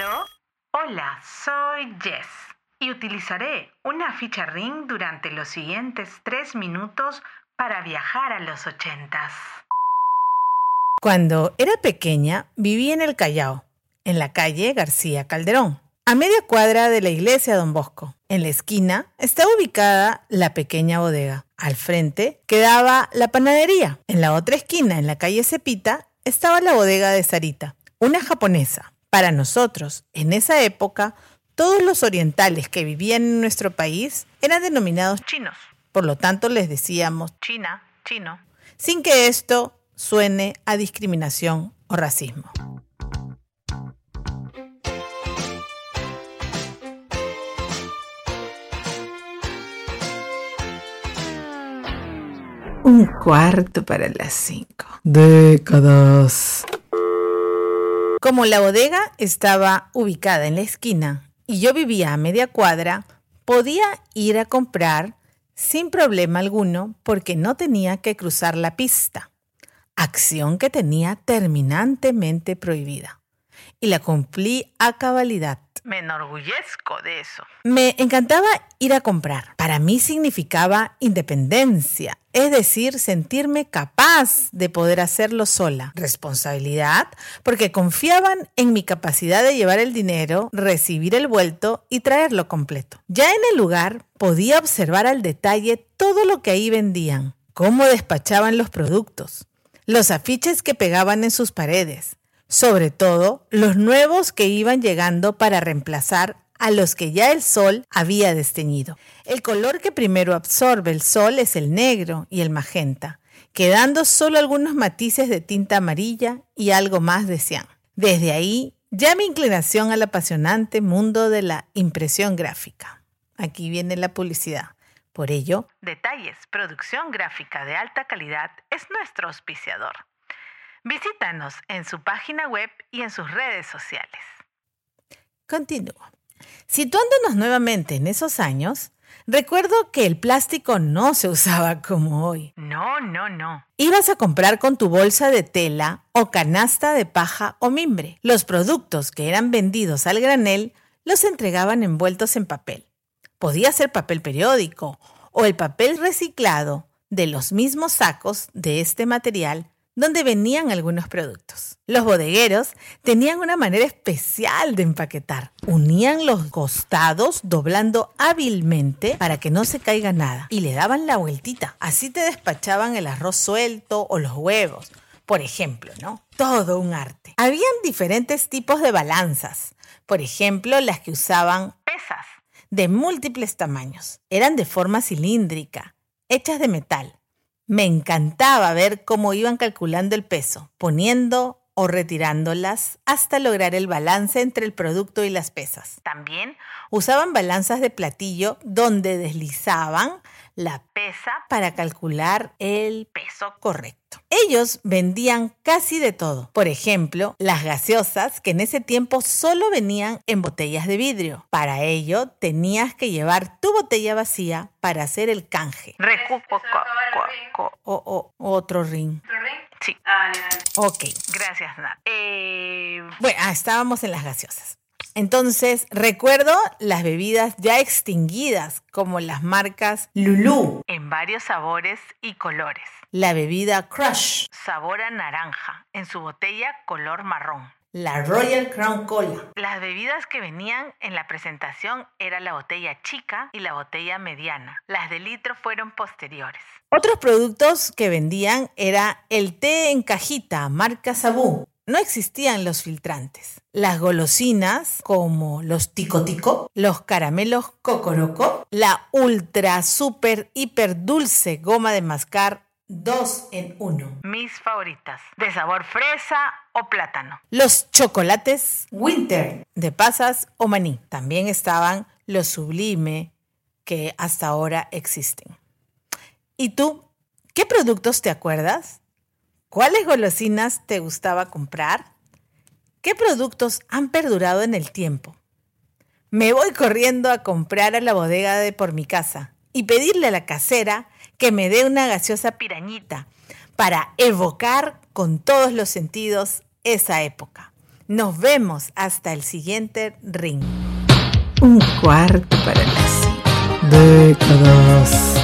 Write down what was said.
Hola, soy Jess y utilizaré una ficha ring durante los siguientes tres minutos para viajar a los ochentas. Cuando era pequeña, viví en el Callao, en la calle García Calderón, a media cuadra de la iglesia Don Bosco. En la esquina estaba ubicada la pequeña bodega. Al frente quedaba la panadería. En la otra esquina, en la calle Cepita, estaba la bodega de Sarita, una japonesa. Para nosotros, en esa época, todos los orientales que vivían en nuestro país eran denominados chinos. Por lo tanto, les decíamos China, chino, sin que esto suene a discriminación o racismo. Un cuarto para las cinco. Décadas. Como la bodega estaba ubicada en la esquina y yo vivía a media cuadra, podía ir a comprar sin problema alguno porque no tenía que cruzar la pista, acción que tenía terminantemente prohibida. Y la cumplí a cabalidad. Me enorgullezco de eso. Me encantaba ir a comprar. Para mí significaba independencia, es decir, sentirme capaz de poder hacerlo sola. Responsabilidad, porque confiaban en mi capacidad de llevar el dinero, recibir el vuelto y traerlo completo. Ya en el lugar podía observar al detalle todo lo que ahí vendían, cómo despachaban los productos, los afiches que pegaban en sus paredes, sobre todo los nuevos que iban llegando para reemplazar a los que ya el sol había desteñido. El color que primero absorbe el sol es el negro y el magenta, quedando solo algunos matices de tinta amarilla y algo más de cian. Desde ahí, ya mi inclinación al apasionante mundo de la impresión gráfica. Aquí viene la publicidad. Por ello, Detalles, producción gráfica de alta calidad es nuestro auspiciador. Visítanos en su página web y en sus redes sociales. Continúo. Situándonos nuevamente en esos años, recuerdo que el plástico no se usaba como hoy. No, no, no. Ibas a comprar con tu bolsa de tela o canasta de paja o mimbre. Los productos que eran vendidos al granel los entregaban envueltos en papel. Podía ser papel periódico o el papel reciclado de los mismos sacos de este material donde venían algunos productos. Los bodegueros tenían una manera especial de empaquetar. Unían los costados doblando hábilmente para que no se caiga nada y le daban la vueltita. Así te despachaban el arroz suelto o los huevos. Por ejemplo, ¿no? Todo un arte. Habían diferentes tipos de balanzas. Por ejemplo, las que usaban Pesas. de múltiples tamaños. Eran de forma cilíndrica, hechas de metal. Me encantaba ver cómo iban calculando el peso, poniendo o retirándolas hasta lograr el balance entre el producto y las pesas. También Usaban balanzas de platillo donde deslizaban la pesa para calcular el peso correcto. Ellos vendían casi de todo. Por ejemplo, las gaseosas que en ese tiempo solo venían en botellas de vidrio. Para ello tenías que llevar tu botella vacía para hacer el canje. Recupo. O, o- otro ring. Sí. Ok. Gracias, Nat. Eh, Bueno, ah, estábamos en las gaseosas. Entonces, recuerdo las bebidas ya extinguidas, como las marcas Lulú, en varios sabores y colores. la bebida Crush, Sabor a naranja. En su botella color marrón. La Royal Crown Cola, Las bebidas que venían en la presentación era la botella chica y la botella mediana. Las de litro fueron posteriores. Otros productos que vendían era el té en cajita, marca Sabú. No existían los filtrantes. Las golosinas, como los tico tico, los caramelos cocoroco, la ultra super hiper dulce goma de mascar 2 en 1. Mis favoritas. De sabor fresa o plátano. Los chocolates Winter de pasas o maní. También estaban los sublime que hasta ahora existen. ¿Y tú? ¿Qué productos te acuerdas? ¿Cuáles golosinas te gustaba comprar? ¿Qué productos han perdurado en el tiempo? Me voy corriendo a comprar a la bodega de por mi casa y pedirle a la casera que me dé una gaseosa pirañita para evocar con todos los sentidos esa época. Nos vemos hasta el siguiente ring. Un cuarto para las. Décadas.